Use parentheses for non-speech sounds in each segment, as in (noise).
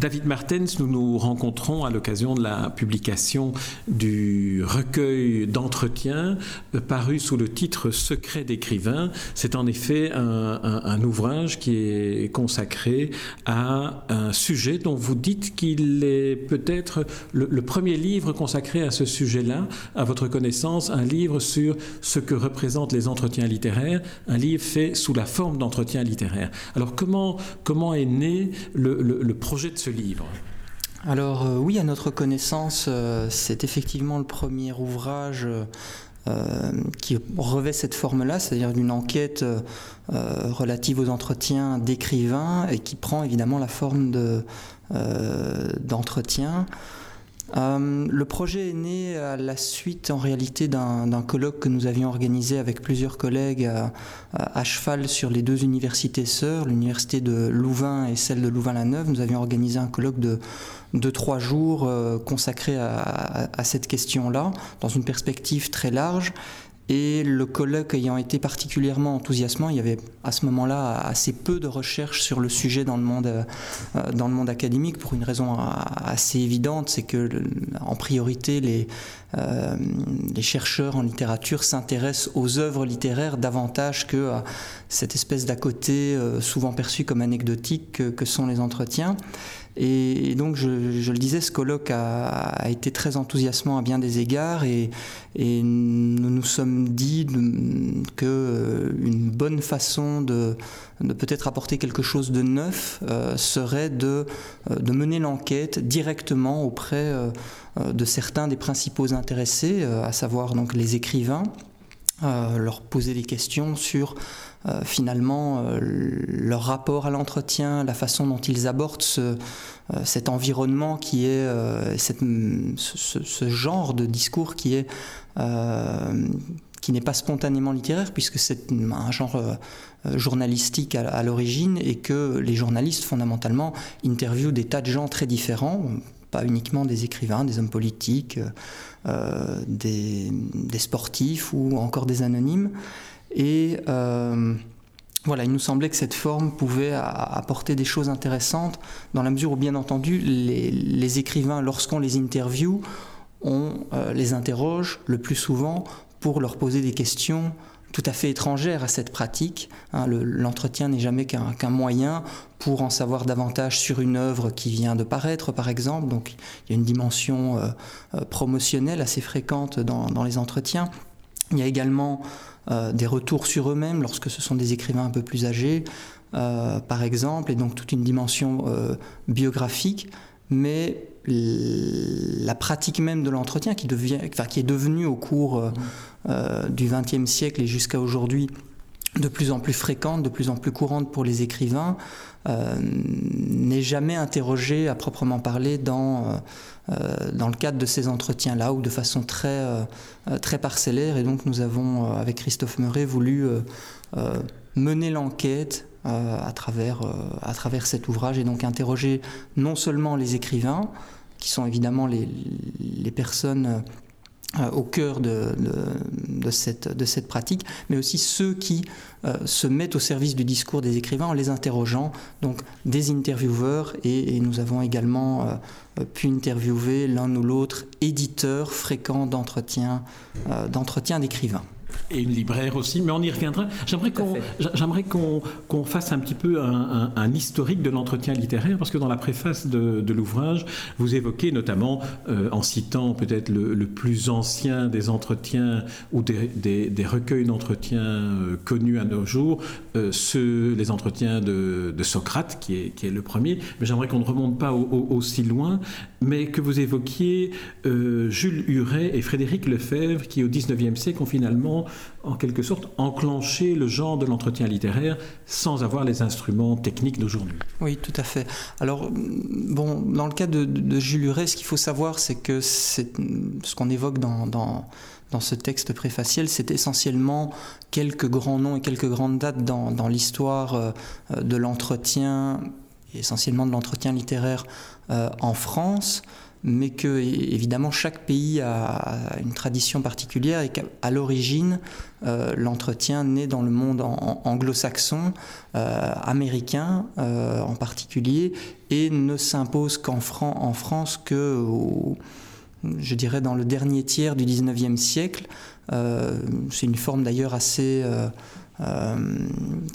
David Martens, nous nous rencontrons à l'occasion de la publication du recueil d'entretiens euh, paru sous le titre Secret d'écrivain. C'est en effet un, ouvrage qui est consacré à un sujet dont vous dites qu'il est peut-être le, premier livre consacré à ce sujet-là, à votre connaissance, un livre sur ce que représentent les entretiens littéraires, un livre fait sous la forme d'entretien littéraire. Alors comment, comment est né le, le projet de ce Alors euh, oui, à notre connaissance, euh, c'est effectivement le premier ouvrage euh, qui revêt cette forme-là, c'est-à-dire d'une enquête relative aux entretiens d'écrivains et qui prend évidemment la forme d'entretien. Euh, le projet est né à la suite en réalité d'un colloque que nous avions organisé avec plusieurs collègues à, cheval sur les deux universités sœurs, l'université de Louvain et celle de Louvain-la-Neuve. Nous avions organisé un colloque de, de trois jours euh, consacré à cette question-là, dans une perspective très large. Et le colloque ayant été particulièrement enthousiasmant, il y avait à ce moment-là assez peu de recherches sur le sujet dans le monde, euh, dans le monde académique pour une raison assez évidente, c'est que en priorité les, euh, chercheurs en littérature s'intéressent aux œuvres littéraires davantage que cette espèce d'à côté euh, souvent perçu comme anecdotique que, que sont les entretiens. Et, donc, je, le disais, ce colloque a, été très enthousiasmant à bien des égards et, nous nous sommes dit qu'une euh, bonne façon de, peut-être apporter quelque chose de neuf euh, serait de, euh, de mener l'enquête directement auprès de certains des principaux intéressés, à savoir donc les écrivains, leur poser des questions sur euh, finalement euh, leur rapport à l'entretien, la façon dont ils abordent euh, cet environnement qui est ce, genre de discours qui est qui n'est pas spontanément littéraire puisque c'est un genre journalistique à, l'origine et que les journalistes fondamentalement interviewent des tas de gens très différents pas uniquement des écrivains, des hommes politiques, des, sportifs ou encore des anonymes. Et euh, voilà, il nous semblait que cette forme pouvait apporter des choses intéressantes, dans la mesure où, bien entendu, les, écrivains, lorsqu'on les interviewe, on euh, les interroge le plus souvent pour leur poser des questions tout à fait étrangères à cette pratique. Hein. L'entretien n'est jamais qu'un moyen pour en savoir davantage sur une œuvre qui vient de paraître, par exemple. Donc il y a une dimension euh, promotionnelle assez fréquente dans, dans, les entretiens. Il y a également euh, des retours sur eux-mêmes lorsque ce sont des écrivains un peu plus âgés, euh, par exemple, et donc toute une dimension euh, biographique, mais la pratique même de l'entretien qui, qui est devenue au cours du XXe siècle et jusqu'à aujourd'hui de plus en plus fréquente, de plus en plus courante pour les écrivains, n'est jamais interrogée à proprement parler dans euh, dans le cadre de ces entretiens-là ou de façon très, euh, très parcellaire. Et donc nous avons, euh, avec Christophe Meuret, voulu mener l'enquête à, travers, cet ouvrage et donc interroger non seulement les écrivains, qui sont évidemment les, les personnes euh, au cœur de, cette, pratique, mais aussi ceux qui euh, se mettent au service du discours des écrivains en les interrogeant, donc des intervieweurs, et, nous avons également euh, pu interviewer l'un ou l'autre éditeur fréquent d'entretien d'entretien d'écrivains et une libraire aussi, mais on y reviendra. J'aimerais qu'on, j'aimerais qu'on, qu'on fasse un petit peu un, un, historique de l'entretien littéraire, parce que dans la préface de, de l'ouvrage, vous évoquez notamment, euh, en citant peut-être le, le, plus ancien des entretiens ou des, des, des recueils d'entretiens euh, connus à nos jours, euh, ceux, les entretiens de, de, Socrate, qui est, qui est le premier, mais j'aimerais qu'on ne remonte pas aussi loin, mais que vous évoquiez Jules Huret et Frédéric Lefebvre, qui au XIXe siècle ont finalement en quelque sorte, enclencher le genre de l'entretien littéraire sans avoir les instruments techniques d'aujourd'hui. Oui, tout à fait. Alors, bon, dans le cas de, Jules Huret, ce qu'il faut savoir, c'est que ce qu'on évoque dans, dans, dans, ce texte préfaciel, c'est essentiellement quelques grands noms et quelques grandes dates dans, dans l'histoire euh, de l'entretien, essentiellement de l'entretien littéraire euh, en France. mais que évidemment chaque pays a une tradition particulière et qu'à l'origine, euh, l'entretien naît dans le monde anglo-saxon, euh, américain euh, en particulier, et ne s'impose qu'en France que, je dirais, dans le dernier tiers du 19e siècle. C'est une forme d'ailleurs assez euh,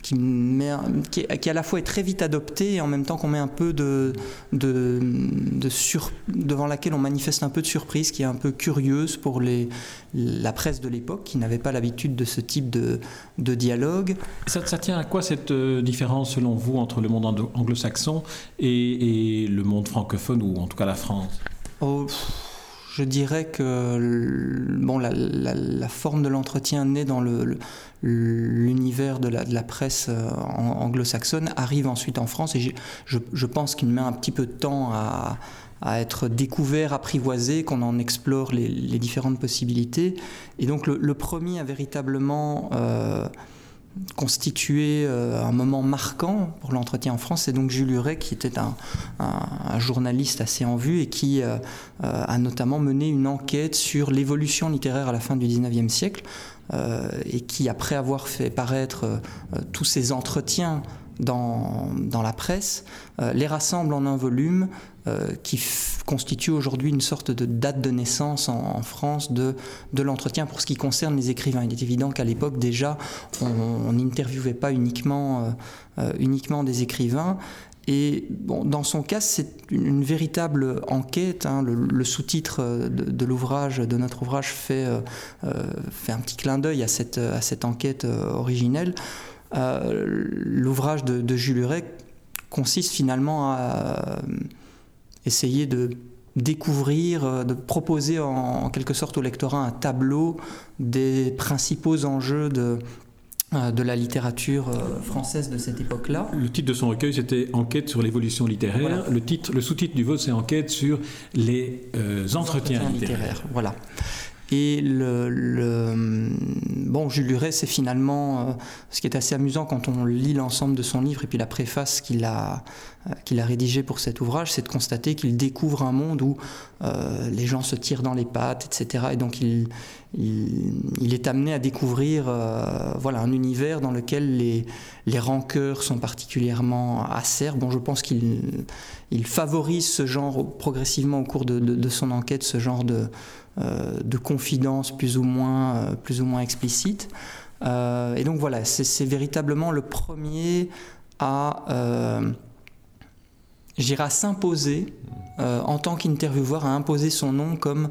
qui, met, qui, qui, à la fois est très vite adopté et en même temps qu'on met un peu de, de, de sur, devant laquelle on manifeste un peu de surprise, qui est un peu curieuse pour les, la presse de l'époque, qui n'avait pas l'habitude de ce type de, de dialogue. Ça, ça, tient à quoi cette euh, différence selon vous entre le monde anglo-saxon et, et, le monde francophone ou en tout cas la France? Oh, je dirais que bon, la, forme de l'entretien naît dans l'univers de, de, la, presse euh, anglo-saxonne, arrive ensuite en France et je, pense qu'il met un petit peu de temps à, être découvert, apprivoisé, qu'on en explore les, les, différentes possibilités. Et donc le, premier a véritablement... Euh, constitué euh, un moment marquant pour l'entretien en France. C'est donc Jules Huret qui était un, journaliste assez en vue et qui euh, euh, a notamment mené une enquête sur l'évolution littéraire à la fin du 19e siècle et qui, après avoir fait paraître tous ces entretiens dans, dans la presse, les rassemble en un volume qui constitue aujourd'hui une sorte de date de naissance en, France de, de l'entretien pour ce qui concerne les écrivains. Il est évident qu'à l'époque déjà, on n'interviewait pas uniquement, euh, euh, uniquement des écrivains, et bon, dans son cas, c'est une, véritable enquête. Hein. Le, sous-titre de, l'ouvrage, de notre ouvrage, fait, fait un petit clin d'œil à cette, à cette enquête originelle. L'ouvrage de, de, Jules Huret consiste finalement à essayer de découvrir, euh, de proposer en, quelque sorte au lectorat un tableau des principaux enjeux de, euh, de la littérature euh, française de cette époque-là. Le titre de son recueil, c'était Enquête sur l'évolution littéraire. Le, titre, le sous-titre du vote, c'est Enquête sur les entretiens, littéraires. Voilà. Et le, bon, Jules Luret, c'est finalement ce qui est assez amusant quand on lit l'ensemble de son livre et puis la préface qu'il a, euh, qu'il a rédigé pour cet ouvrage, c'est de constater qu'il découvre un monde où euh, les gens se tirent dans les pattes, etc. Et donc il, il, est amené à découvrir euh, voilà, un univers dans lequel les, les rancœurs sont particulièrement acerbes. Bon, je pense qu'il il favorise ce genre, progressivement au cours de, de, son enquête, ce genre de, de confidence plus ou moins, plus ou moins explicite. et donc voilà, c'est véritablement le premier à j'irai à s'imposer euh, en tant qu'intervieweur, à imposer son nom comme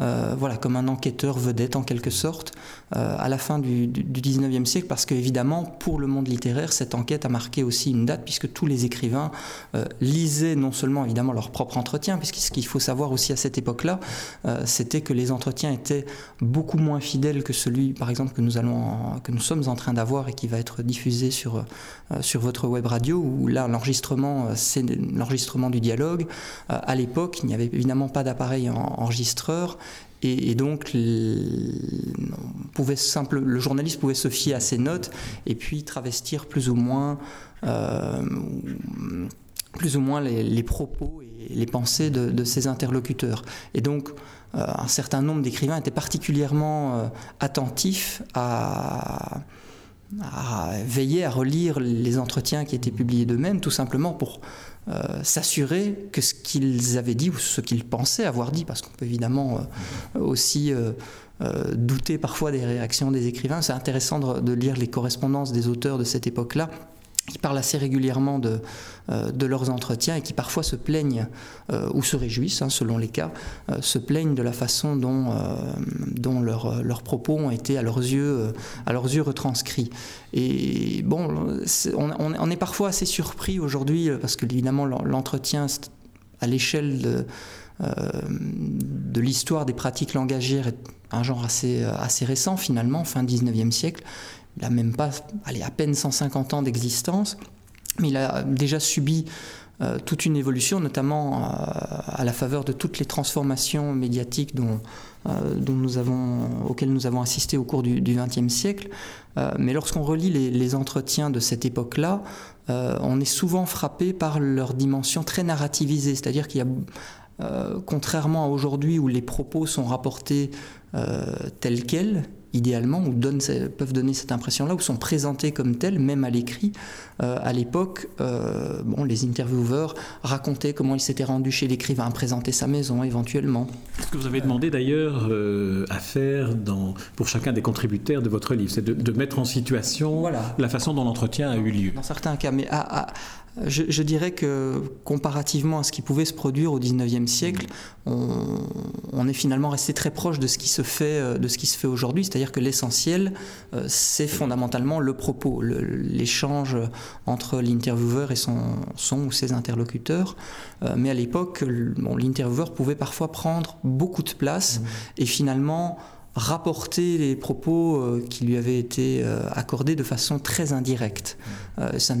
euh, voilà, comme un enquêteur vedette en quelque sorte, euh, à la fin du, du, 19e siècle, parce qu'évidemment, pour le monde littéraire, cette enquête a marqué aussi une date, puisque tous les écrivains euh, lisaient non seulement évidemment leur propre entretien, puisque ce qu'il faut savoir aussi à cette époque-là, c'était que les entretiens étaient beaucoup moins fidèles que celui, par exemple, que nous, allons que nous sommes en train d'avoir et qui va être diffusé sur, sur votre web radio, où là, l'enregistrement, c'est l'enregistrement du dialogue. à l'époque, il n'y avait évidemment pas d'appareil enregistreur. Et, donc, le journaliste pouvait se fier à ses notes et puis travestir plus ou moins, euh, plus ou moins les, propos et les pensées de, ses interlocuteurs. Et donc, euh, un certain nombre d'écrivains étaient particulièrement euh, attentifs à veiller à relire les entretiens qui étaient publiés d'eux-mêmes, tout simplement pour euh, s'assurer que ce qu'ils avaient dit ou ce qu'ils pensaient avoir dit, parce qu'on peut évidemment euh, aussi euh, douter parfois des réactions des écrivains. C'est intéressant de, lire les correspondances des auteurs de cette époque-là qui parlent assez régulièrement de, euh, de leurs entretiens et qui parfois se plaignent euh, ou se réjouissent, hein, selon les cas, euh, se plaignent de la façon dont, dont leurs propos ont été à leurs yeux, à leurs yeux retranscrits. Et bon, on, on, est parfois assez surpris aujourd'hui parce que évidemment l'entretien à l'échelle de, de l'histoire des pratiques langagières est un genre assez, assez récent finalement, fin 19e siècle il n'a même pas, allez, à peine 150 ans d'existence, mais il a déjà subi euh, toute une évolution, notamment euh, à la faveur de toutes les transformations médiatiques euh, dont nous avons, auxquelles nous avons assisté au cours du XXe siècle. mais lorsqu'on relit les, entretiens de cette époque-là, on est souvent frappé par leur dimension très narrativisée, c'est-à-dire qu'il y a contrairement à aujourd'hui où les propos sont rapportés tels quels, idéalement, ou peuvent donner cette impression-là, ou sont présentés comme tels, même à l'écrit. Euh, à l'époque, euh, bon, les intervieweurs racontaient comment ils s'étaient rendus chez l'écrivain, présenter sa maison éventuellement. Ce que vous avez demandé d'ailleurs euh, à faire dans, pour chacun des contributeurs de votre livre, c'est de, mettre en situation la façon dont l'entretien a eu lieu. Dans certains cas, mais à, je, dirais que comparativement à ce qui pouvait se produire au XIXe siècle, on, est finalement resté très proche de ce qui se fait, euh, de ce qui se fait aujourd'hui. C'est-à-dire que l'essentiel, euh, c'est fondamentalement le propos, l'échange entre l'intervieweur et son, ou ses interlocuteurs. Euh, mais à l'époque, l'intervieweur pouvait parfois prendre beaucoup de place et finalement rapporter les propos qui lui avaient été accordés de façon très indirecte. Ça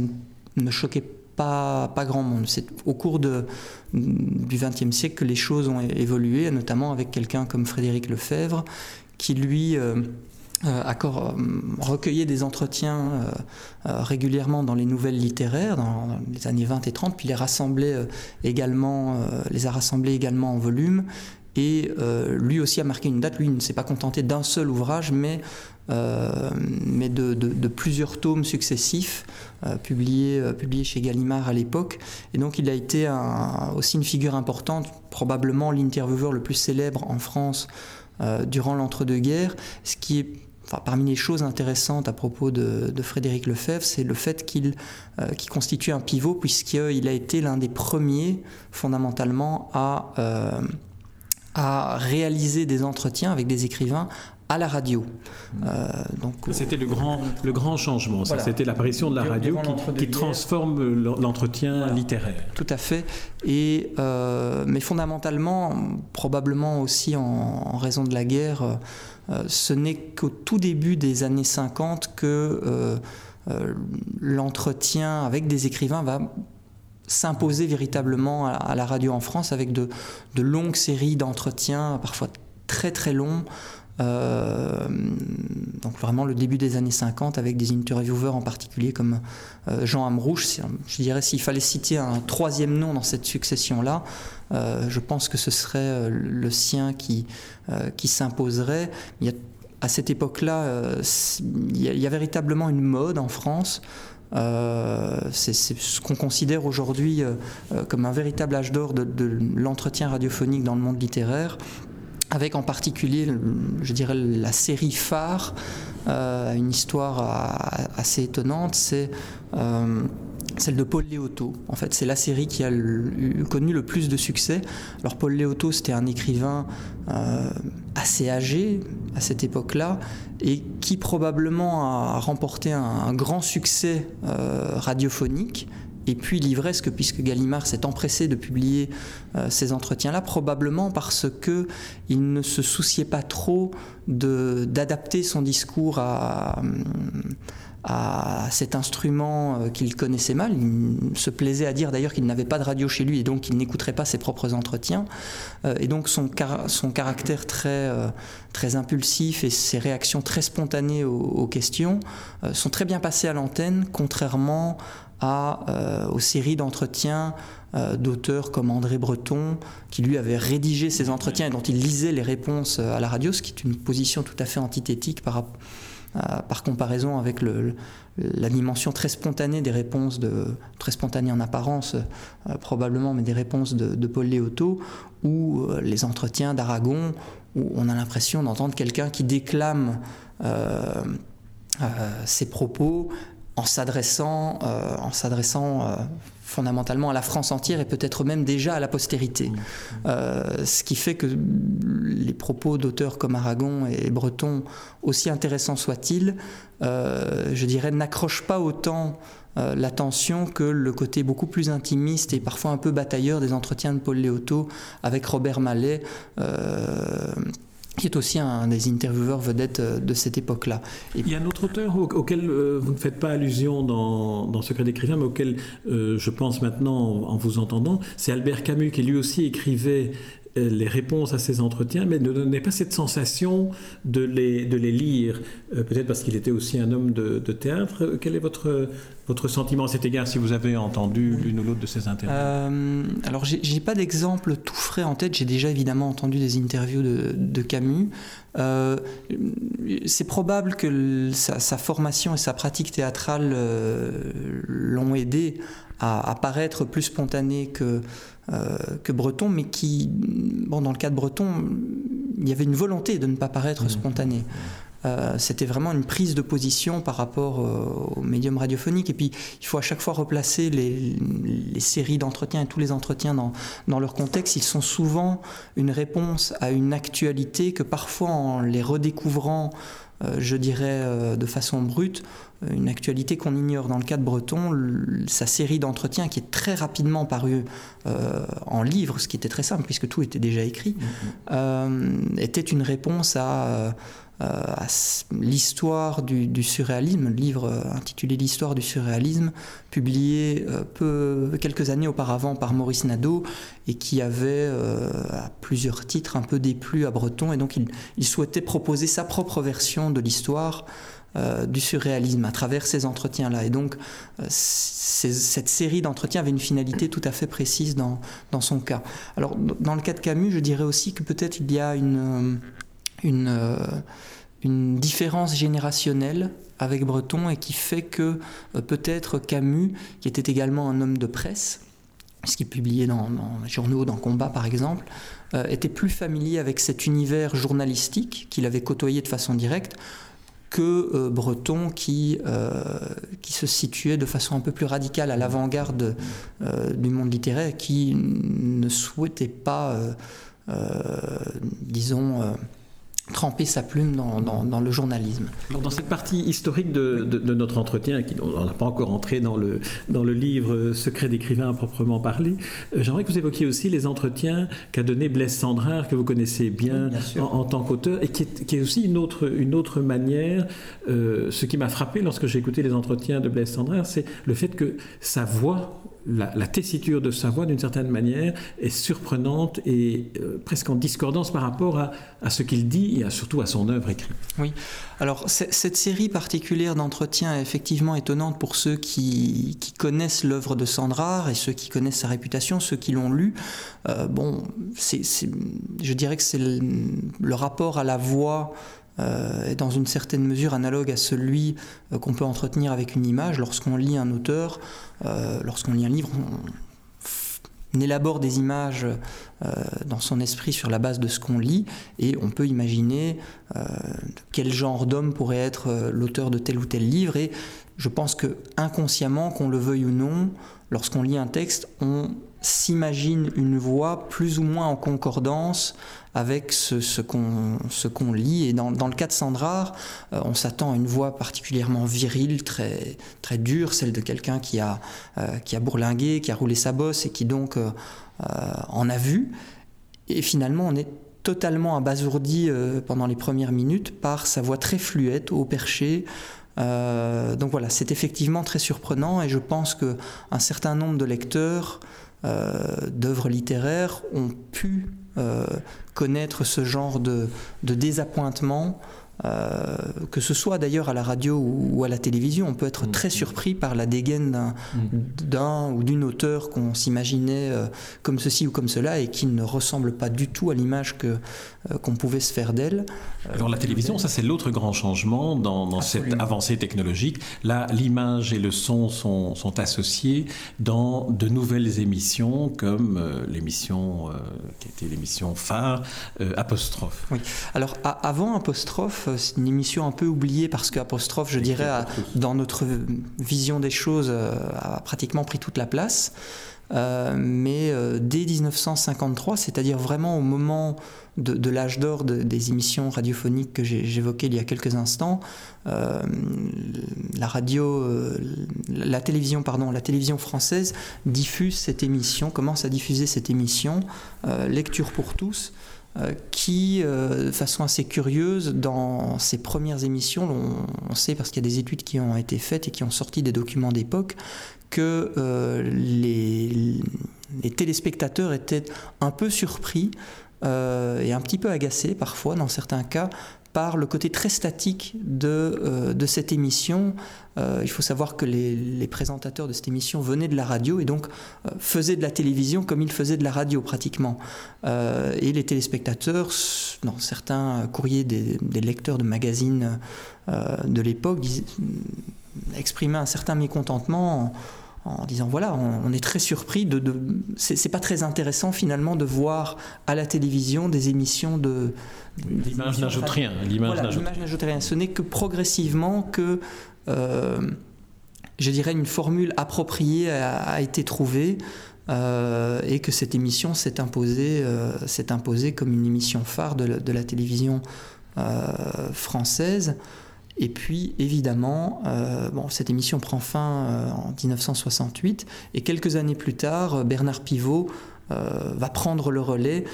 ne choquait pas grand monde. C'est au cours du XXe siècle que les choses ont évolué, notamment avec quelqu'un comme Frédéric Lefebvre, qui lui euh, euh, euh, recueillait des entretiens régulièrement dans les nouvelles littéraires dans les années 20 et 30, puis les a rassemblés également en volume. Et lui aussi a marqué une date. Lui ne s'est pas contenté d'un seul ouvrage, mais euh, mais de, plusieurs tomes successifs euh, publiés, euh, publiés chez Gallimard à l'époque. Et donc il a été aussi une figure importante, probablement l'intervieweur le plus célèbre en France durant l'entre-deux-guerres, ce qui est parmi les choses intéressantes à propos de, Frédéric Lefebvre, c'est le fait qu'il constitue un pivot, puisqu'il a été l'un des premiers, fondamentalement, à, à réaliser des entretiens avec des écrivains à la radio. Euh, donc c'était le grand le grand changement. C'était l'apparition de la radio qui, transforme l'entretien littéraire. Tout à fait. Et euh, mais fondamentalement, probablement aussi en, raison de la guerre, euh, ce n'est qu'au tout début des années 50 que l'entretien avec des écrivains va s'imposer véritablement à, la radio en France avec de, de longues séries d'entretiens, parfois très très longs, donc vraiment le début des années 50 avec des intervieweurs en particulier comme euh, Jean Amrouche. Je dirais s'il fallait citer un troisième nom dans cette succession-là, euh, je pense que ce serait le sien qui, qui s'imposerait. à cette époque-là, il y, a véritablement une mode en France. c'est ce qu'on considère aujourd'hui comme un véritable âge d'or de l'entretien radiophonique dans le monde littéraire avec en particulier, je dirais, la série phare, euh, une histoire assez étonnante, c'est euh, celle de Paul Léoto. En fait, c'est la série qui a connu le plus de succès. Alors, Paul Léoto, c'était un écrivain euh, assez âgé à cette époque-là et qui probablement a remporté un grand succès radiophonique et puis l'ivresse, puisque Gallimard s'est empressé de publier euh, ces entretiens-là, probablement parce que il ne se souciait pas trop d'adapter son discours à, à cet instrument euh, qu'il connaissait mal. Il se plaisait à dire d'ailleurs qu'il n'avait pas de radio chez lui et donc qu'il n'écouterait pas ses propres entretiens. Euh, et donc son, son caractère très, très impulsif et ses réactions très spontanées aux, aux questions sont très bien passées à l'antenne, contrairement euh, aux séries d'entretiens euh, d'auteurs comme André Breton, qui lui avait rédigé ces entretiens et dont il lisait les réponses euh, à la radio, ce qui est une position tout à fait antithétique par, par comparaison avec la dimension très spontanée des réponses, de, très spontanée en apparence probablement, mais des réponses de, Paul Léoto, ou les entretiens d'Aragon, où on a l'impression d'entendre quelqu'un qui déclame ses propos en s'adressant, euh, en s'adressant euh, fondamentalement à la France entière et peut-être même déjà à la postérité. Euh, ce qui fait que les propos d'auteurs comme Aragon et Breton, aussi intéressants soient-ils, je dirais, n'accrochent pas autant l'attention que le côté beaucoup plus intimiste et parfois un peu batailleur des entretiens de Paul Léoto avec Robert Mallet qui est aussi un des intervieweurs vedettes euh, de cette époque-là. Il y a un autre auteur auquel euh, vous ne faites pas allusion dans, dans Secret d'écrivain, mais auquel euh, je pense maintenant en vous entendant, c'est Albert Camus qui lui aussi écrivait les réponses à ces entretiens, mais ne donnait pas cette sensation de les, de les lire. Peut-être parce qu'il était aussi un homme de, théâtre. Quel est votre, votre sentiment à cet égard, si vous avez entendu l'une ou l'autre de ces interviews euh, Alors, j'ai pas d'exemple tout frais en tête. J'ai déjà évidemment entendu des interviews de, Camus. Euh, c'est probable que sa, formation et sa pratique théâtrale euh, l'ont aidé à, paraître plus spontané que, euh, que Breton, mais qui, bon, dans le cas de Breton, il y avait une volonté de ne pas paraître mmh. spontané. Euh, c'était vraiment une prise de position par rapport euh, au médium radiophonique. Et puis, il faut à chaque fois replacer les, séries d'entretiens et tous les entretiens dans, dans, leur contexte. Ils sont souvent une réponse à une actualité que parfois, en les redécouvrant, euh, je dirais de façon brute, une actualité qu'on ignore. Dans le cas de Breton, sa série d'entretiens qui est très rapidement parue en livre, ce qui était très simple puisque tout était déjà écrit, mm-hmm. était une réponse à euh, à l'histoire du, surréalisme, le livre euh, intitulé L'histoire du surréalisme, publié euh, peu, quelques années auparavant par Maurice Nadeau et qui avait à plusieurs titres un peu déplu à Breton et donc il, souhaitait proposer sa propre version de l'histoire du surréalisme à travers ces entretiens-là. Et donc, cette série d'entretiens avait une finalité tout à fait précise dans, dans, son cas. Alors, dans le cas de Camus, je dirais aussi que peut-être il y a une, une, euh, une différence générationnelle avec Breton et qui fait que euh, peut-être Camus, qui était également un homme de presse, ce qui publiait dans, dans les journaux, dans Combat par exemple, euh, était plus familier avec cet univers journalistique qu'il avait côtoyé de façon directe que Breton qui, qui se situait de façon un peu plus radicale à l'avant-garde du monde littéraire, qui ne souhaitait pas, disons, tremper sa plume dans, le journalisme. dans cette partie historique de, notre entretien, qui, on n'a pas encore entré dans le, dans le livre Secret d'écrivain à proprement parler, euh, j'aimerais que vous évoquiez aussi les entretiens qu'a donné Blaise Sandrard, que vous connaissez bien, en, tant qu'auteur, et qui est, aussi une autre, une autre manière. Euh, ce qui m'a frappé lorsque j'ai écouté les entretiens de Blaise Sandrard, c'est le fait que sa voix la, tessiture de sa voix, d'une certaine manière, est surprenante et euh, presque en discordance par rapport à, ce qu'il dit et surtout à son œuvre écrite. Oui, alors cette série particulière d'entretiens est effectivement étonnante pour ceux qui, connaissent l'œuvre de Sandrard et ceux qui connaissent sa réputation, ceux qui l'ont lu. Euh, bon, je dirais que c'est le, rapport à la voix est dans une certaine mesure analogue à celui euh, qu'on peut entretenir avec une image. Lorsqu'on lit un auteur, euh, lorsqu'on lit un livre, on, élabore des images dans son esprit sur la base de ce qu'on lit et on peut imaginer quel genre d'homme pourrait être l'auteur de tel ou tel livre et je pense que inconsciemment, qu'on le veuille ou non, lorsqu'on lit un texte, on s'imagine une voix plus ou moins en concordance avec ce, ce qu'on lit. Et dans, dans, le cas de Sandrard, euh, on s'attend à une voix particulièrement virile, très, très dure, celle de quelqu'un qui, a euh, qui a bourlingué, qui a roulé sa bosse et qui donc euh, en a vu. Et finalement, on est totalement abasourdi pendant les premières minutes par sa voix très fluette, au perché, donc voilà, c'est effectivement très surprenant et je pense qu'un certain nombre de lecteurs d'œuvres littéraires ont pu euh, connaître ce genre de, de désappointement euh, que ce soit d'ailleurs à la radio ou, à la télévision, on peut être mm. très surpris par la dégaine d'un mm. ou d'une auteur qu'on s'imaginait euh, comme ceci ou comme cela et qui ne ressemble pas du tout à l'image que euh, qu'on pouvait se faire d'elle. Alors la télévision, ça c'est l'autre grand changement dans, cette avancée technologique. Là, l'image et le son sont, sont, associés dans de nouvelles émissions comme l'émission qui était l'émission phare Apostrophe. Oui. Alors avant Apostrophe, c'est une émission un peu oubliée parce qu'apostrophe, je dirais, dans notre vision des choses, euh, a pratiquement pris toute la place. Euh, mais euh, dès 1953, c'est-à-dire vraiment au moment de, l'âge d'or des émissions radiophoniques que j'évoquais il y a quelques instants, la radio, la télévision, pardon, la télévision française diffuse cette émission, commence à diffuser cette émission, Lecture pour tous, qui, de façon assez curieuse, dans ses premières émissions, on, sait parce qu'il y a des études qui ont été faites et qui ont sorti des documents d'époque, que les, les, téléspectateurs étaient un peu surpris et un petit peu agacés parfois dans certains cas par le côté très statique de, euh, de cette émission. Euh, il faut savoir que les, présentateurs de cette émission venaient de la radio et donc euh, faisaient de la télévision comme ils faisaient de la radio pratiquement. et les téléspectateurs, dans certains courriers des, lecteurs de magazines de l'époque, exprimaient un certain mécontentement en disant voilà, on, est très surpris de. de c'est pas très intéressant finalement de voir à la télévision des émissions de. L'image n'ajoute rien. L'image n'ajoute rien. Ce n'est que progressivement que, euh, je dirais, une formule appropriée a, été trouvée. Euh, et que cette émission s'est imposée, euh, imposée comme une émission phare de de la télévision française. Et puis, évidemment, euh, cette émission prend fin euh, en 1968, et quelques années plus tard, Bernard Pivot euh, va prendre le relais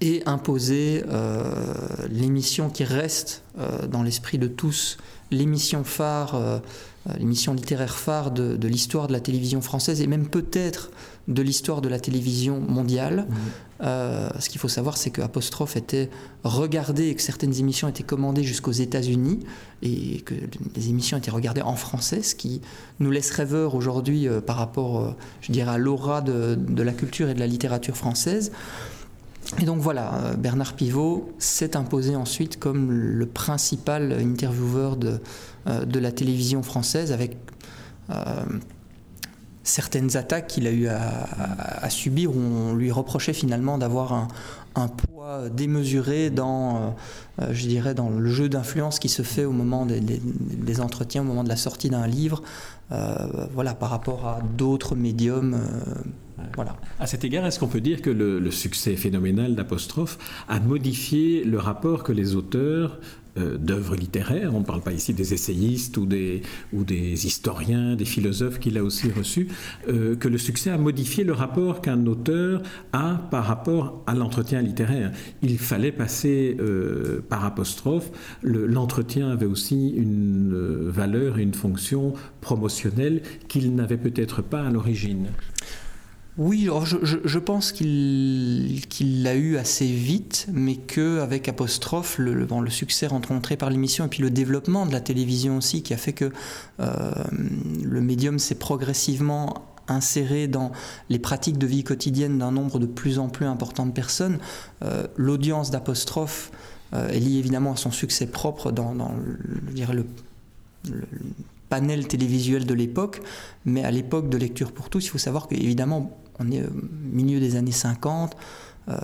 et imposer l'émission qui reste dans l'esprit de tous, l'émission phare, l'émission littéraire phare de, de l'histoire de la télévision française, et même peut-être de l'histoire de la télévision mondiale. Mmh. Euh, ce qu'il faut savoir, c'est que Apostrophe était regardé et que certaines émissions étaient commandées jusqu'aux États-Unis et que les émissions étaient regardées en français, ce qui nous laisse rêveurs aujourd'hui euh, par rapport, euh, je dirais, à l'aura de, la culture et de la littérature française. Et donc voilà, Bernard Pivot s'est imposé ensuite comme le principal intervieweur de, de la télévision française avec certaines attaques qu'il a eu à, subir on lui reprochait finalement d'avoir un, poids démesuré dans, euh, euh, je dirais, dans le jeu d'influence qui se fait au moment des, entretiens, au moment de la sortie d'un livre, euh, voilà, par rapport à d'autres médiums. À cet égard, est-ce qu'on peut dire que le succès phénoménal d'Apostrophe a modifié le rapport que les auteurs euh, d'œuvres littéraires. On ne parle pas ici des essayistes ou des, ou des historiens, des philosophes qu'il a aussi reçus, euh, que le succès a modifié le rapport qu'un auteur a par rapport à l'entretien littéraire? Il fallait passer euh, par apostrophe. L'entretien avait aussi une valeur et une fonction promotionnelle qu'il n'avait peut-être pas à l'origine. Oui, je, pense qu'il l'a eu assez vite, mais qu'avec apostrophe, le, le, succès rencontré par l'émission et puis le développement de la télévision aussi, qui a fait que euh, le médium s'est progressivement inséré dans les pratiques de vie quotidienne d'un nombre de plus en plus important de personnes. Euh, l'audience d'apostrophe euh, est liée évidemment à son succès propre dans, le, le panel télévisuel de l'époque, mais à l'époque de Lecture pour tous, il faut savoir qu'évidemment, on est au milieu des années 50, euh,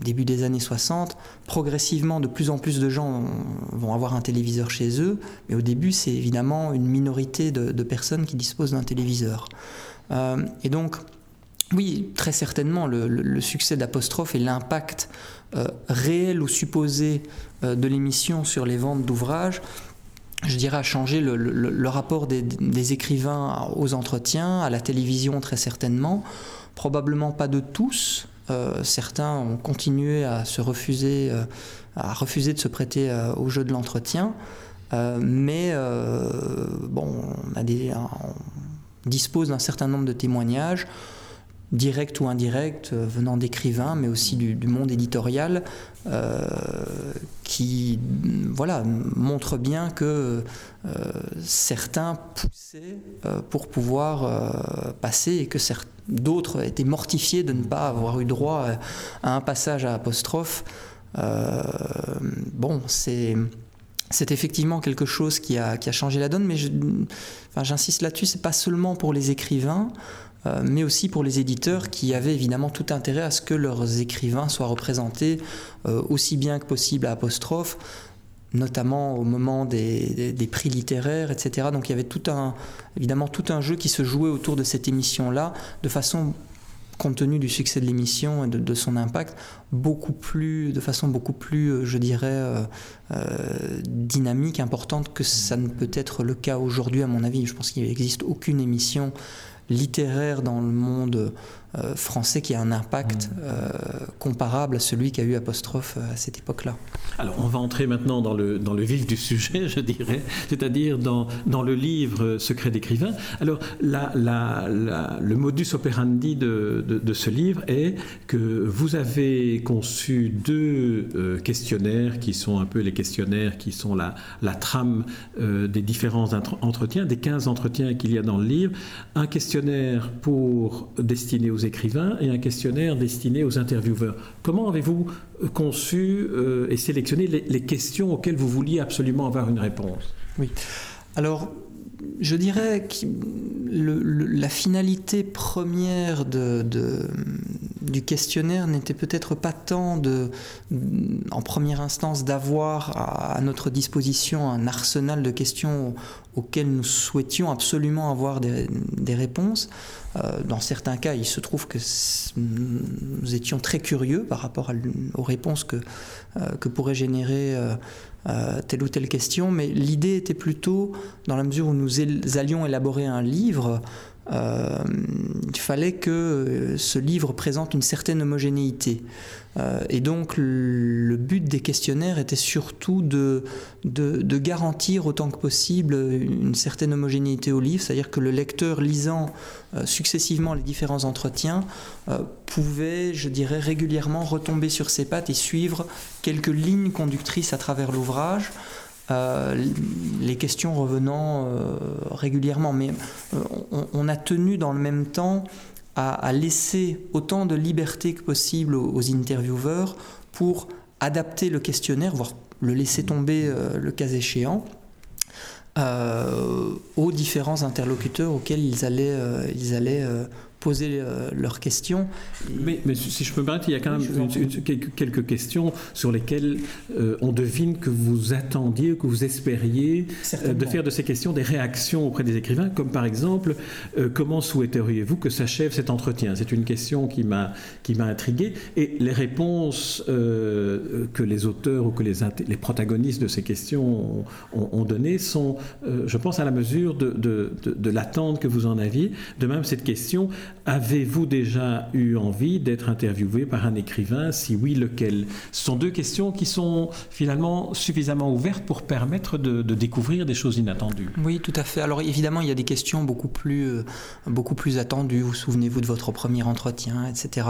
début des années 60. Progressivement, de plus en plus de gens vont avoir un téléviseur chez eux, mais au début, c'est évidemment une minorité de, personnes qui disposent d'un téléviseur. Euh, et donc, oui, très certainement, le, succès d'Apostrophe et l'impact euh, réel ou supposé de l'émission sur les ventes d'ouvrages je dirais, a changé le, rapport des, écrivains aux entretiens, à la télévision très certainement probablement pas de tous. Euh, certains ont continué à se refuser, euh, à refuser de se prêter euh, au jeu de l'entretien. mais bon, on, a des, on dispose d'un certain nombre de témoignages direct ou indirect, venant d'écrivains, mais aussi du, monde éditorial, qui voilà, montrent bien que certains poussaient pour pouvoir passer et que D'autres étaient mortifiés de ne pas avoir eu droit à un passage à apostrophe. Euh, bon, c'est c'est effectivement quelque chose qui a, qui a, changé la donne, mais j'insiste là-dessus, c'est pas seulement pour les écrivains, euh, mais aussi pour les éditeurs qui avaient évidemment tout intérêt à ce que leurs écrivains soient représentés euh, aussi bien que possible à apostrophe, notamment au moment des, prix littéraires, etc. Donc il y avait évidemment tout un jeu qui se jouait autour de cette émission-là, de façon, compte tenu du succès de l'émission et de, son impact, beaucoup plus, de façon beaucoup plus, euh, je dirais, euh, euh, dynamique, importante que ça ne peut être le cas aujourd'hui, à mon avis. Je pense qu'il n'existe aucune émission littéraire dans le monde français qui a un impact mmh. comparable à celui qu'a eu Apostrophe à cette époque-là. Alors on va entrer maintenant dans le, dans le vif du sujet, (laughs) je dirais, c'est-à-dire dans, dans le livre Secret d'écrivain. Alors la, la, le modus operandi de, de, ce livre est que vous avez conçu deux euh, questionnaires qui sont un peu les questionnaires qui sont la, la trame euh, des différents entretiens, des 15 entretiens qu'il y a dans le livre. Un questionnaire pour destiné aux écrivains et un questionnaire destiné aux intervieweurs. Comment avez-vous conçu euh, et sélectionné les, questions auxquelles vous vouliez absolument avoir une réponse? Oui. Alors, je dirais que la finalité première du questionnaire n'était peut-être pas tant de, en première instance d'avoir à, notre disposition un arsenal de questions auxquelles nous souhaitions absolument avoir des, réponses. Euh, dans certains cas, il se trouve que nous étions très curieux par rapport aux réponses que, euh, que pourrait générer euh, telle ou telle question, mais l'idée était plutôt, dans la mesure où nous allions élaborer un livre, euh, il fallait que euh, ce livre présente une certaine homogénéité. Euh, et donc le but des questionnaires était surtout de, de, garantir autant que possible une certaine homogénéité au livre, c'est-à-dire que le lecteur lisant successivement les différents entretiens pouvait, je dirais, régulièrement retomber sur ses pattes et suivre quelques lignes conductrices à travers l'ouvrage. Euh, les questions revenant euh, régulièrement. Mais euh, on, a tenu dans le même temps à, laisser autant de liberté que possible aux, intervieweurs pour adapter le questionnaire, voire le laisser tomber le cas échéant. aux différents interlocuteurs auxquels ils allaient, allaient poser euh, leurs questions. Mais, mais, si je peux me permettre, il y a quand même quelques, questions sur lesquelles euh, on devine que vous attendiez, que vous espériez euh, de faire de ces questions des réactions auprès des écrivains, comme par exemple, comment souhaiteriez-vous que s'achève cet entretien? C'est une question qui m'a intrigué. Et les réponses que les auteurs ou que les, les protagonistes de ces questions ont, ont, données sont, je pense, à la mesure de, de, de, de l'attente que vous en aviez. De même, cette question Avez-vous déjà eu envie d'être interviewé par un écrivain? Si oui, lequel? Ce sont deux questions qui sont finalement suffisamment ouvertes pour permettre de, découvrir des choses inattendues. Oui, tout à fait. Alors évidemment, il y a des questions beaucoup plus, euh, beaucoup plus attendues. Vous souvenez-vous de votre premier entretien, etc.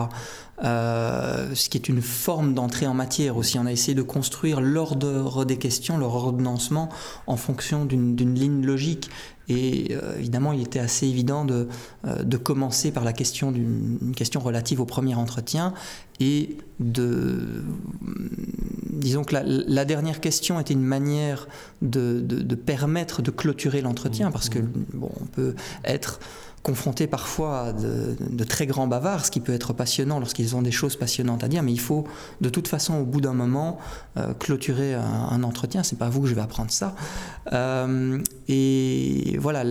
Euh, ce qui est une forme d'entrée en matière aussi. On a essayé de construire l'ordre des questions, leur ordonnancement en fonction d'une ligne logique. Et euh, évidemment, il était assez évident de, euh, de commencer par la question d'une question relative au premier entretien et de. Disons que la, la dernière question était une manière de, de, de permettre de clôturer l'entretien, parce que bon, on peut être confrontés parfois à de, très grands bavards, ce qui peut être passionnant lorsqu'ils ont des choses passionnantes à dire, mais il faut de toute façon au bout d'un moment euh, clôturer un, entretien. C'est pas vous que je vais apprendre ça. Euh, et voilà.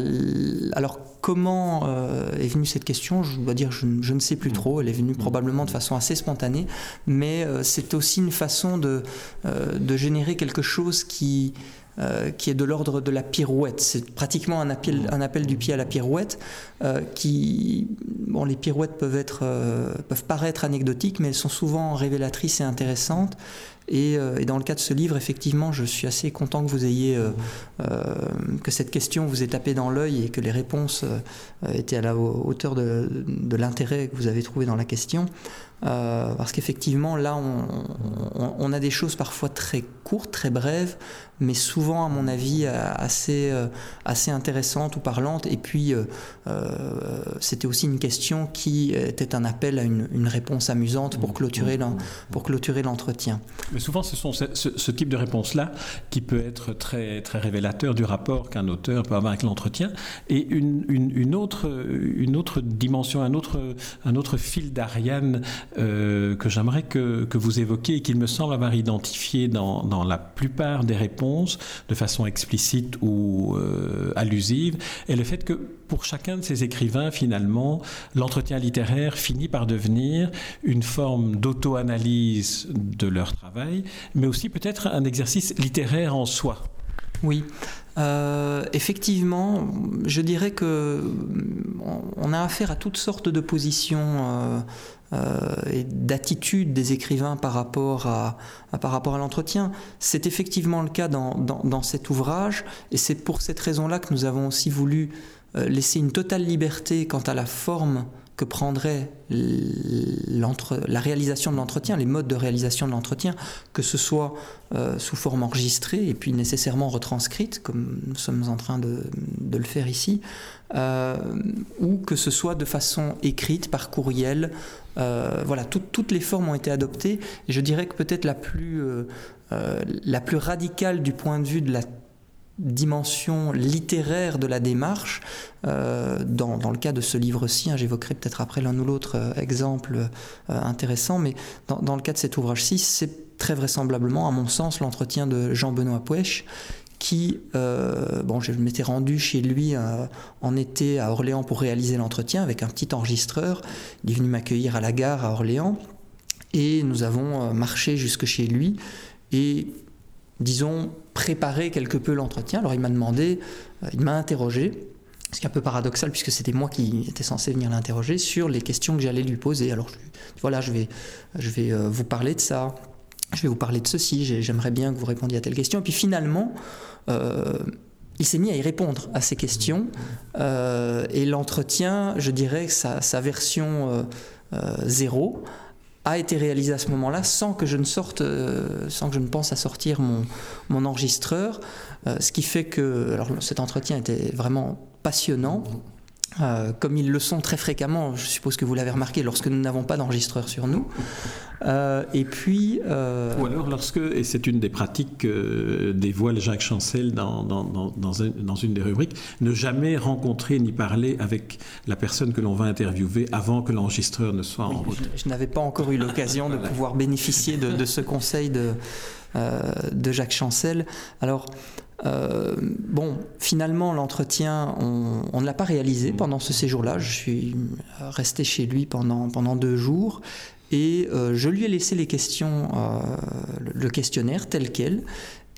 Alors comment euh, est venue cette question? Je dois dire, je, je, ne sais plus trop. Elle est venue probablement de façon assez spontanée, mais c'est aussi une façon de, de générer quelque chose qui euh, qui est de l'ordre de la pirouette. C'est pratiquement un appel, un appel du pied à la pirouette. Euh, qui, bon, les pirouettes peuvent, être, euh, peuvent paraître anecdotiques, mais elles sont souvent révélatrices et intéressantes. Et, et, dans le cas de ce livre, effectivement, je suis assez content que vous ayez que cette question vous ait tapé dans l'œil et que les réponses étaient à la hauteur de, de l'intérêt que vous avez trouvé dans la question. Parce qu'effectivement, là, on, on, a des choses parfois très courtes, très brèves, mais souvent, à mon avis, euh, assez, euh, assez intéressante ou parlante. Et puis, euh, c'était aussi une question qui était un appel à une, réponse amusante pour clôturer, pour clôturer l'entretien. Mais souvent, ce sont ce, type de réponse-là qui peut être très, très révélateur du rapport qu'un auteur peut avoir avec l'entretien. Et une, une, autre, une autre dimension, un autre, un autre fil d'Ariane que j'aimerais que, que vous évoquiez et qu'il me semble avoir identifié dans, dans la plupart des réponses de façon explicite ou euh, allusive, et le fait que pour chacun de ces écrivains, finalement, l'entretien littéraire finit par devenir une forme d'auto-analyse de leur travail, mais aussi peut-être un exercice littéraire en soi. Oui. effectivement, je dirais que on a affaire à toutes sortes de positions euh, et d'attitude des écrivains par rapport à, par rapport à l'entretien. C'est effectivement le cas dans, dans, cet ouvrage, et c'est pour cette raison-là que nous avons aussi voulu euh, laisser une totale liberté quant à la forme que prendrait la réalisation de l'entretien, les modes de réalisation de l'entretien, que ce soit euh, sous forme enregistrée et puis nécessairement retranscrite, comme nous sommes en train de, le faire ici, euh, ou que ce soit de façon écrite par courriel. Euh, voilà, toutes les formes ont été adoptées. Je dirais que peut-être la plus, la plus radicale du point de vue de la dimension littéraire de la démarche. Euh, dans, le cas de ce livre-ci, hein, j'évoquerai peut-être après l'un ou l'autre euh, exemple euh, intéressant, mais dans, le cas de cet ouvrage-ci, c'est très vraisemblablement, à mon sens, l'entretien de Jean-Benoît Pouèche, qui, bon, je m'étais rendu chez lui en été à Orléans pour réaliser l'entretien avec un petit enregistreur. Il est venu m'accueillir à la gare à Orléans et nous avons marché jusque chez lui. Et disons, préparer quelque peu l'entretien. Alors il m'a demandé, euh, il m'a interrogé, ce qui est un peu paradoxal puisque c'était moi qui étais censé venir l'interroger sur les questions que j'allais lui poser. Alors voilà, je vais, je vais euh, vous parler de ça, je vais vous parler de ceci, j'aimerais bien que vous répondiez à telle question. Et puis finalement, euh, il s'est mis à y répondre à ces questions. et l'entretien, je dirais sa, version zéro a été réalisé à ce moment-là sans que je ne sorte, euh, sans que je ne pense à sortir mon, enregistreur. Euh, ce qui fait que cet entretien était vraiment passionnant. Euh, comme ils le sont très fréquemment, je suppose que vous l'avez remarqué, lorsque nous n'avons pas d'enregistreur sur nous. Euh, et puis. Euh, Ou alors lorsque, et c'est une des pratiques que dévoile Jacques Chancel dans, dans, dans, dans, une des rubriques, ne jamais rencontrer ni parler avec la personne que l'on va interviewer avant que l'enregistreur ne soit en route. Je, n'avais pas encore eu l'occasion de pouvoir bénéficier de, de ce conseil de, de Jacques Chancel. Alors. Euh, bon, finalement, l'entretien, on, ne l'a pas réalisé pendant ce séjour-là. Je suis resté chez lui pendant, pendant deux jours et euh, je lui ai laissé les questions, euh, le questionnaire tel quel.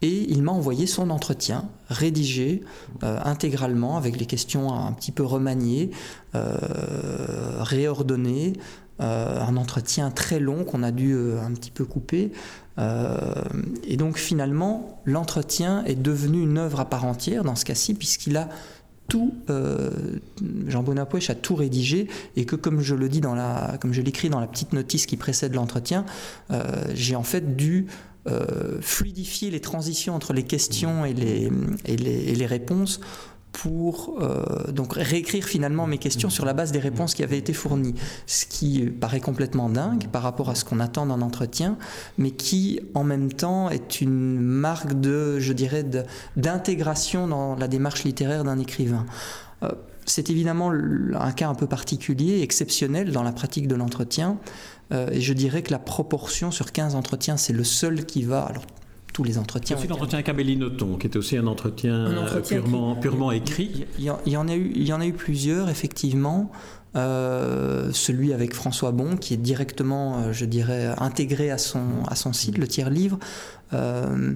Et il m'a envoyé son entretien, rédigé intégralement, avec les questions un petit peu remaniées, réordonnées, un entretien très long qu'on a dû un petit peu couper, euh, et donc finalement, l'entretien est devenu une œuvre à part entière dans ce cas-ci, puisqu'il a tout, euh, Jean Bonapouche a tout rédigé et que comme je le dis dans la, l'écris dans la petite notice qui précède l'entretien, euh, j'ai en fait dû fluidifier les transitions entre les questions et les, et et les réponses pour euh, donc réécrire finalement mes questions sur la base des réponses qui avaient été fournies, ce qui paraît complètement dingue par rapport à ce qu'on attend d'un entretien, mais qui en même temps est une marque de, je dirais, d'intégration dans la démarche littéraire d'un écrivain. Euh, c'est évidemment un cas un peu particulier, exceptionnel dans la pratique de l'entretien, euh, et je dirais que la proportion sur 15 entretiens, c'est le seul qui va, tous les entretiens. Aussi l'entretien avec Amélie Nothomb, qui était aussi un entretien, purement, purement écrit. Il y, en a eu, il y en a eu plusieurs, effectivement. Euh, celui avec François Bon, qui est directement, euh, je dirais, intégré à son, à son site, le tiers-livre. Euh,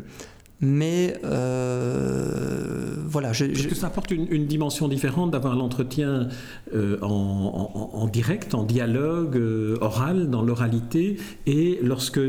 mais euh, voilà. Je, Parce que ça apporte une, dimension différente d'avoir l'entretien euh, en, direct, en dialogue euh, oral, dans l'oralité, et lorsque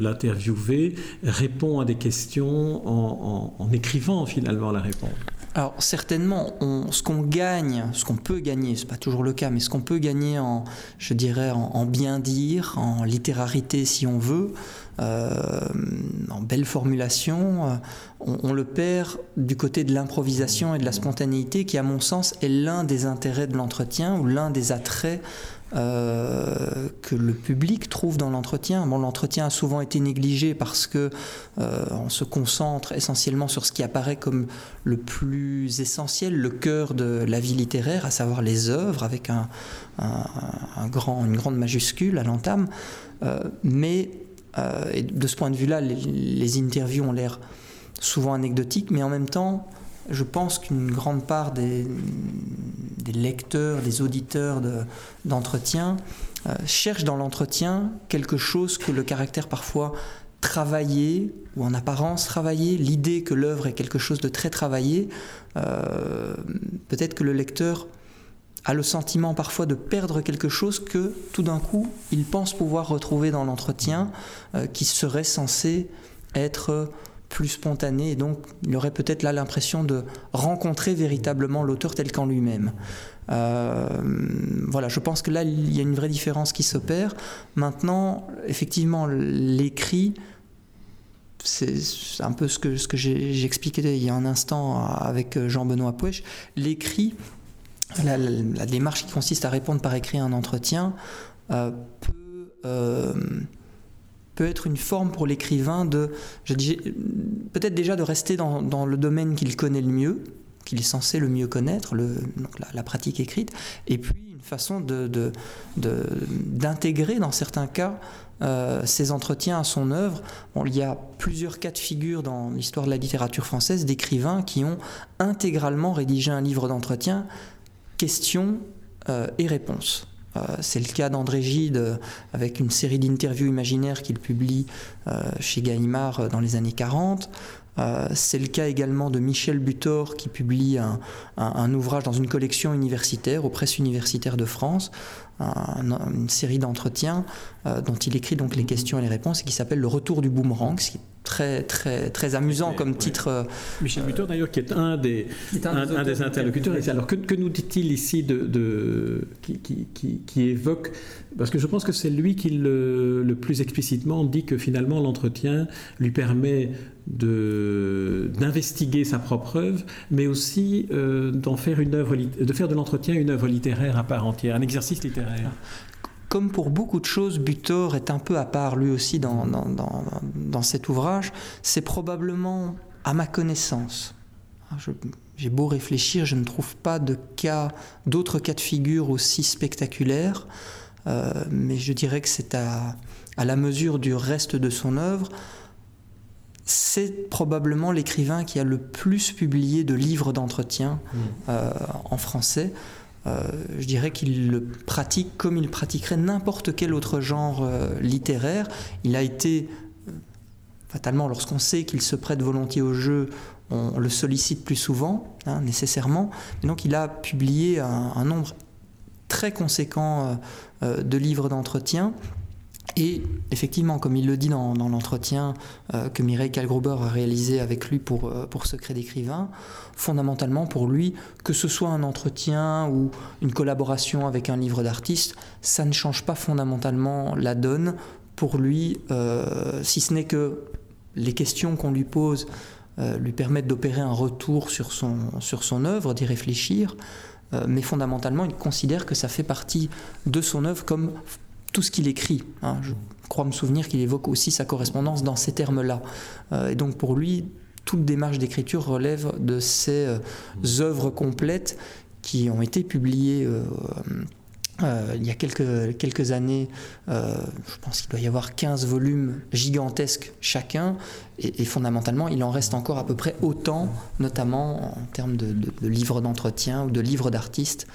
l'interviewé répond à des questions en, écrivant finalement la réponse. Alors certainement, ce qu'on gagne, ce qu'on peut gagner, c'est pas toujours le cas, mais ce qu'on peut gagner en, je dirais, en, bien dire, en littérarité si on veut, en belle formulation, euh, on, le perd du côté de l'improvisation et de la spontanéité, qui à mon sens est l'un des intérêts de l'entretien ou l'un des attraits euh, que le public trouve dans l'entretien. Bon, l'entretien a souvent été négligé parce que euh, on se concentre essentiellement sur ce qui apparaît comme le plus essentiel, le cœur de la vie littéraire, à savoir les œuvres avec un, grand, une grande majuscule à l'entame. Euh, mais de ce point de vue-là, les, les interviews ont l'air souvent anecdotiques, mais en même temps, je pense qu'une grande part des, lecteurs, des auditeurs d'entretien euh, cherchent dans l'entretien quelque chose que le caractère parfois travaillé, ou en apparence travaillé, l'idée que l'œuvre est quelque chose de très travaillé, euh, peut-être que le lecteur a le sentiment parfois de perdre quelque chose que tout d'un coup il pense pouvoir retrouver dans l'entretien euh, qui serait censé être plus spontané et donc il aurait peut-être là l'impression de rencontrer véritablement l'auteur tel qu'en lui-même. Euh, voilà, je pense que là il y a une vraie différence qui s'opère. Maintenant, effectivement, l'écrit, c'est un peu ce que, ce que j'ai expliqué il y a un instant avec Jean-Benoît Pouèche. L'écrit, la, démarche qui consiste à répondre par écrit à un entretien, euh, peut. Euh, peut être une forme pour l'écrivain de, peut-être déjà de rester dans, le domaine qu'il connaît le mieux, qu'il est censé le mieux connaître, le, la, pratique écrite, et puis une façon de, d'intégrer dans certains cas euh, ces entretiens à son œuvre. Bon, il y a plusieurs cas de figure dans l'histoire de la littérature française d'écrivains qui ont intégralement rédigé un livre d'entretien, questions euh, et réponses. Euh, c'est le cas d'André Gide euh, avec une série d'interviews imaginaires qu'il publie chez Gallimard dans les années 40. c'est le cas également de Michel Butor qui publie un, ouvrage dans une collection universitaire aux presses universitaires de France, une série d'entretiens dont il écrit donc les questions et les réponses et qui s'appelle Le retour du boomerang, très, très, très amusant comme titre. Euh, Michel Butor, d'ailleurs, qui est un des, un, des interlocuteurs. Alors, que, que nous dit-il ici de, de qui, qui, qui, évoque? Parce que je pense que c'est lui qui, le, le, plus explicitement, dit que finalement, l'entretien lui permet d'investiguer sa propre œuvre, mais aussi euh, d'en faire une œuvre, de faire de l'entretien une œuvre littéraire à part entière, un exercice littéraire comme pour beaucoup de choses, Butor est un peu à part lui aussi dans, dans, cet ouvrage. C'est probablement, à ma connaissance, hein, j'ai beau réfléchir, je ne trouve pas de cas, d'autres cas de figure aussi spectaculaires, euh, mais je dirais que c'est à, à la mesure du reste de son œuvre c'est probablement l'écrivain qui a le plus publié de livres d'entretien mmh. euh, en français. Euh, je dirais qu'il le pratique comme il pratiquerait n'importe quel autre genre euh, littéraire. Il a été, euh, fatalement, lorsqu'on sait qu'il se prête volontiers au jeu, on le sollicite plus souvent, hein, nécessairement. Et donc il a publié un, nombre très conséquent de livres d'entretien et effectivement, comme il le dit dans, l'entretien euh, que Mireille Kalgruber a réalisé avec lui pour, euh, pour Secret d'écrivain, fondamentalement pour lui, que ce soit un entretien ou une collaboration avec un livre d'artiste, ça ne change pas fondamentalement la donne pour lui, euh, si ce n'est que les questions qu'on lui pose lui permettent d'opérer un retour sur son, sur son œuvre, d'y réfléchir. Mais fondamentalement, il considère que ça fait partie de son œuvre comme tout ce qu'il écrit. Hein. Je crois me souvenir qu'il évoque aussi sa correspondance dans ces termes-là. Euh, et donc pour lui, toute démarche d'écriture relève de ces euh, œuvres complètes qui ont été publiées euh, il y a quelques, quelques années. je pense qu'il doit y avoir 15 volumes gigantesques chacun. Et, fondamentalement, il en reste encore à peu près autant, notamment en termes de, de livres d'entretien ou de livres d'artistes,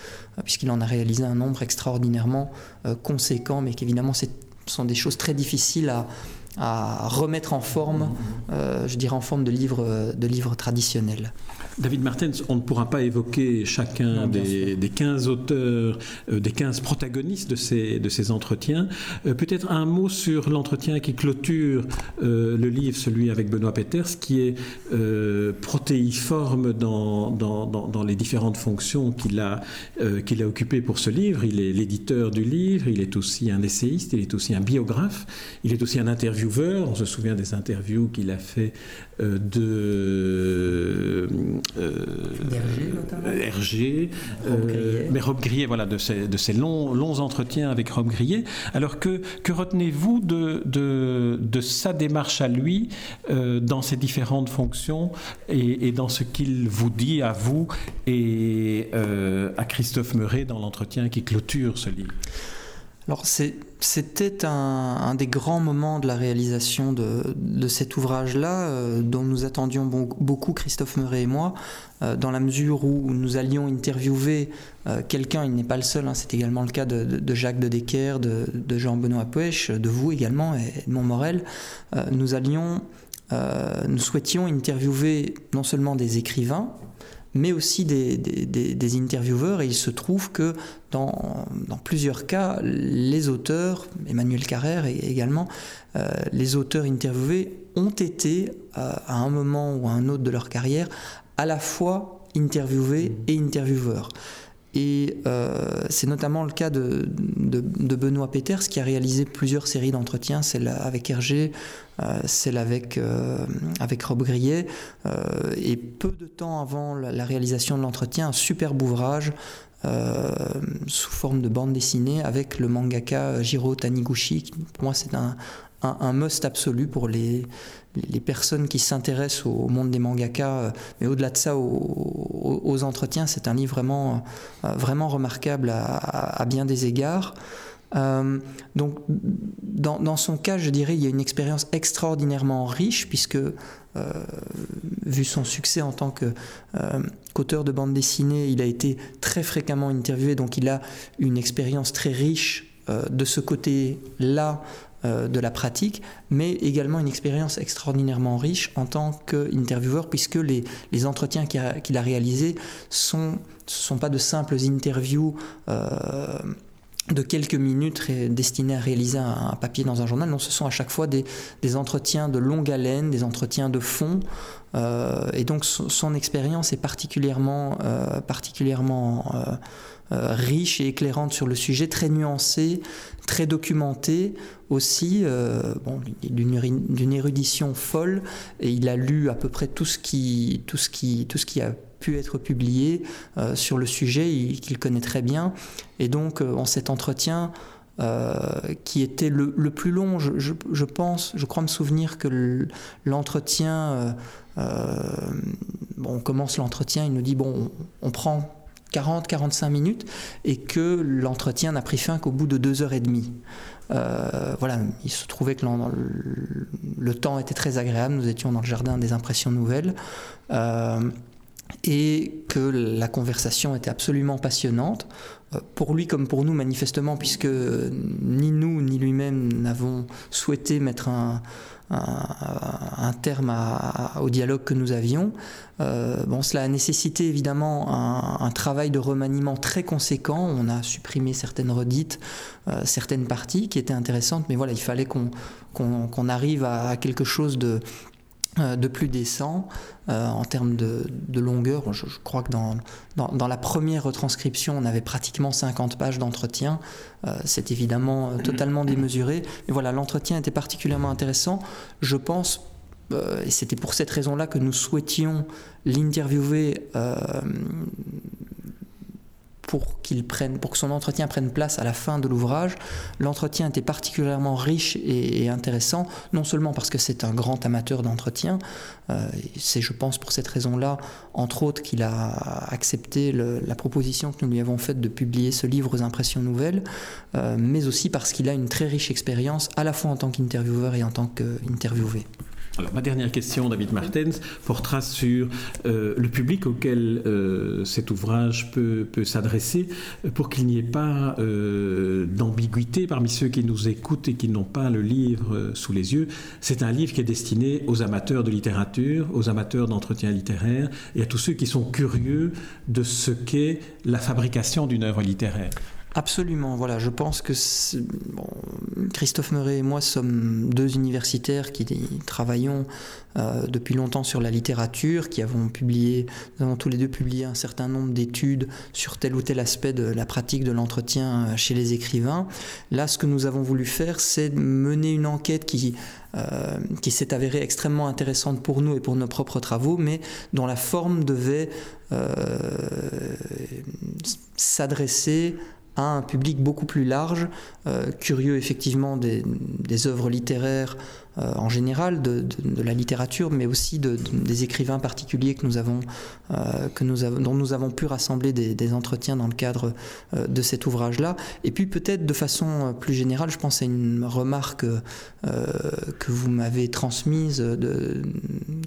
puisqu'il en a réalisé un nombre extraordinairement conséquent, mais qu'évidemment, ce sont des choses très difficiles à, à remettre en forme, euh, je dirais en forme de livres de livres traditionnels. David Martens, on ne pourra pas évoquer chacun des, des, 15 auteurs, euh, des 15 protagonistes de ces, de ces entretiens. Euh, peut-être un mot sur l'entretien qui clôture le livre, celui avec Benoît Peters, qui est protéiforme dans, dans, dans, les différentes fonctions qu'il a, qu'il a occupées pour ce livre. Il est l'éditeur du livre, il est aussi un essayiste, il est aussi un biographe, il est aussi un interview on se souvient des interviews qu'il a fait euh, de euh, Hergé, euh, mais Rob Grillet, voilà, de ces, de ces longs, longs entretiens avec Rob Grillet. Alors que, que retenez-vous de, de, de, sa démarche à lui dans ses différentes fonctions et, et dans ce qu'il vous dit à vous et à Christophe Meuret dans l'entretien qui clôture ce livre? Alors c'était un, des grands moments de la réalisation de, cet ouvrage-là, euh, dont nous attendions beaucoup, Christophe Meuret et moi, euh, dans la mesure où nous allions interviewer euh, quelqu'un, il n'est pas le seul, hein, c'est également le cas de, Jacques de Decker, de, Jean-Benoît Puech, de vous également, et de Montmorel. nous allions, nous souhaitions interviewer non seulement des écrivains, mais aussi des, intervieweurs. Et il se trouve que dans, plusieurs cas, les auteurs, Emmanuel Carrère également, euh, les auteurs interviewés ont été, euh, à un moment ou à un autre de leur carrière, à la fois interviewés et intervieweurs. Et euh, c'est notamment le cas de, Benoît Peters qui a réalisé plusieurs séries d'entretiens, celle avec Hergé, euh, celle avec, euh, avec Rob Grillet. et peu de temps avant la, réalisation de l'entretien, un superbe ouvrage sous forme de bande dessinée avec le mangaka Jiro Taniguchi. Pour moi, c'est un, must absolu pour les, les personnes qui s'intéressent au, monde des mangakas, euh, mais au-delà de ça, aux, entretiens, c'est un livre vraiment, euh, vraiment remarquable à, bien des égards. Euh, donc, dans, son cas, je dirais, il y a une expérience extraordinairement riche, puisque, vu son succès en tant qu'auteur de bande dessinée, il a été très fréquemment interviewé, donc il a une expérience très riche de ce côté-là de la pratique, mais également une expérience extraordinairement riche en tant qu'intervieweur, puisque les, entretiens qu'il a, réalisés sont, ne sont pas de simples interviews. Euh, de quelques minutes destinés à réaliser un, papier dans un journal. Non, ce sont à chaque fois des, entretiens de longue haleine, des entretiens de fond. Euh, et donc son, expérience est particulièrement, particulièrement riche et éclairante sur le sujet, très nuancée, très documentée aussi, euh, d'une érudition folle, et il a lu à peu près tout ce qui, tout ce qui, tout ce qui a pu être publié euh, sur le sujet, qu'il connaît très bien. Et donc, euh, en cet entretien, qui était le, plus long, je, pense, je crois me souvenir que l'entretien, on commence l'entretien, il nous dit, bon, on prend 40-45 minutes et que l'entretien n'a pris fin qu'au bout de deux heures et demie. Euh, voilà, il se trouvait que le, temps était très agréable, nous étions dans le jardin des impressions nouvelles. Et que la conversation était absolument passionnante, euh, pour lui comme pour nous manifestement, puisque ni nous ni lui-même n'avons souhaité mettre un, un, terme au dialogue que nous avions. Euh, bon, cela a nécessité évidemment un, travail de remaniement très conséquent. On a supprimé certaines redites, euh, certaines parties qui étaient intéressantes, mais voilà, il fallait qu'on arrive à quelque chose de de plus décent euh, en termes de, longueur. Je, crois que dans, dans, la première retranscription, on avait pratiquement 50 pages d'entretien. Euh, c'est évidemment totalement démesuré. Mais voilà, l'entretien était particulièrement intéressant. Je pense, et c'était pour cette raison-là que nous souhaitions l'interviewer pour qu'il prenne, pour que son entretien prenne place à la fin de l'ouvrage. L'entretien était particulièrement riche et, intéressant, non seulement parce que c'est un grand amateur d'entretien, euh, c'est, je pense, pour cette raison-là, entre autres, qu'il a accepté la proposition que nous lui avons faite de publier ce livre aux impressions nouvelles, euh, mais aussi parce qu'il a une très riche expérience, à la fois en tant qu'intervieweur et en tant qu'interviewé. Ma dernière question, David Martens, portera sur euh, le public auquel euh, cet ouvrage peut, s'adresser pour qu'il n'y ait pas euh, d'ambiguïté parmi ceux qui nous écoutent et qui n'ont pas le livre sous les yeux. C'est un livre qui est destiné aux amateurs de littérature, aux amateurs d'entretien littéraire et à tous ceux qui sont curieux de ce qu'est la fabrication d'une œuvre littéraire. Absolument, voilà, je pense que Christophe Meuret et moi sommes deux universitaires qui travaillons euh, depuis longtemps sur la littérature, qui avons publié, nous avons tous les deux publié un certain nombre d'études sur tel ou tel aspect de la pratique de l'entretien euh, chez les écrivains. Là, ce que nous avons voulu faire, c'est mener une enquête qui euh, qui s'est avérée extrêmement intéressante pour nous et pour nos propres travaux, mais dont la forme devait s'adresser à un public beaucoup plus large, curieux effectivement des, des œuvres littéraires euh, en général de, la littérature, mais aussi des écrivains particuliers que nous avons, euh, que nous avons, dont nous avons pu rassembler des, entretiens dans le cadre euh, de cet ouvrage-là. Et puis peut-être de façon plus générale, je pense à une remarque que vous m'avez transmise, de,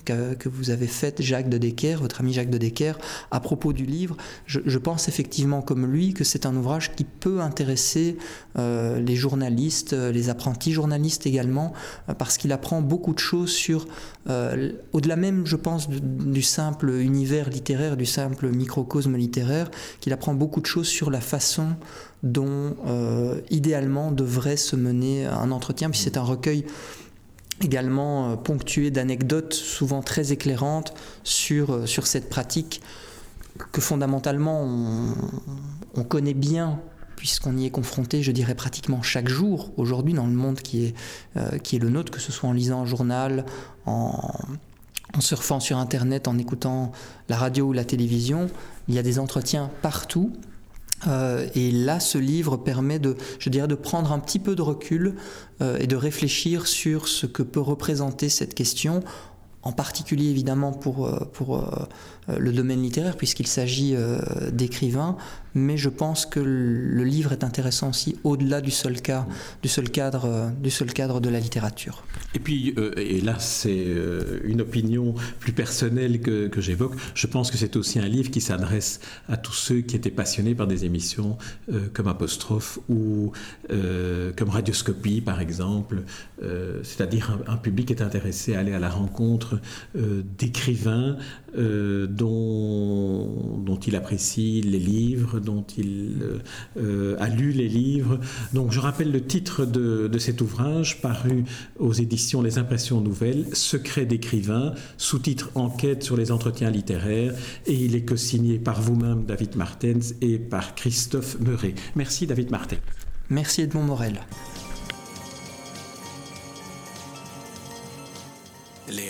que, vous avez faite, Jacques de Decker, votre ami Jacques de Decker, à propos du livre. Je, je pense effectivement comme lui que c'est un ouvrage qui peut intéresser les journalistes, les apprentis journalistes également, parce qu'il apprend beaucoup de choses sur, euh, au-delà même, je pense, du, simple univers littéraire, du simple microcosme littéraire, qu'il apprend beaucoup de choses sur la façon dont, euh, idéalement, devrait se mener un entretien, puis c'est un recueil également euh, ponctué d'anecdotes souvent très éclairantes sur, cette pratique que fondamentalement on, on connaît bien puisqu'on y est confronté, je dirais, pratiquement chaque jour aujourd'hui dans le monde qui est, euh, le nôtre, que ce soit en lisant un journal, en, surfant sur Internet, en écoutant la radio ou la télévision. Il y a des entretiens partout. Euh, et là, ce livre permet de, je dirais, de prendre un petit peu de recul euh, et de réfléchir sur ce que peut représenter cette question en particulier évidemment pour le domaine littéraire, puisqu'il s'agit d'écrivains, mais je pense que le livre est intéressant aussi au-delà du seul cas, du seul cadre, euh, du seul cadre de la littérature. Et puis, euh, et là c'est euh, une opinion plus personnelle que, que j'évoque, je pense que c'est aussi un livre qui s'adresse à tous ceux qui étaient passionnés par des émissions comme Apostrophe ou comme Radioscopie par exemple, c'est-à-dire un, un, public est intéressé à aller à la rencontre d'écrivains dont, dont il apprécie les livres, dont il euh, a lu les livres. Donc je rappelle le titre de, cet ouvrage paru aux éditions Les Impressions Nouvelles, Secret d'écrivain, sous-titre Enquête sur les entretiens littéraires, et il est co-signé par vous-même, David Martens, et par Christophe Meuret. Merci David Martens. Merci Edmond Morel.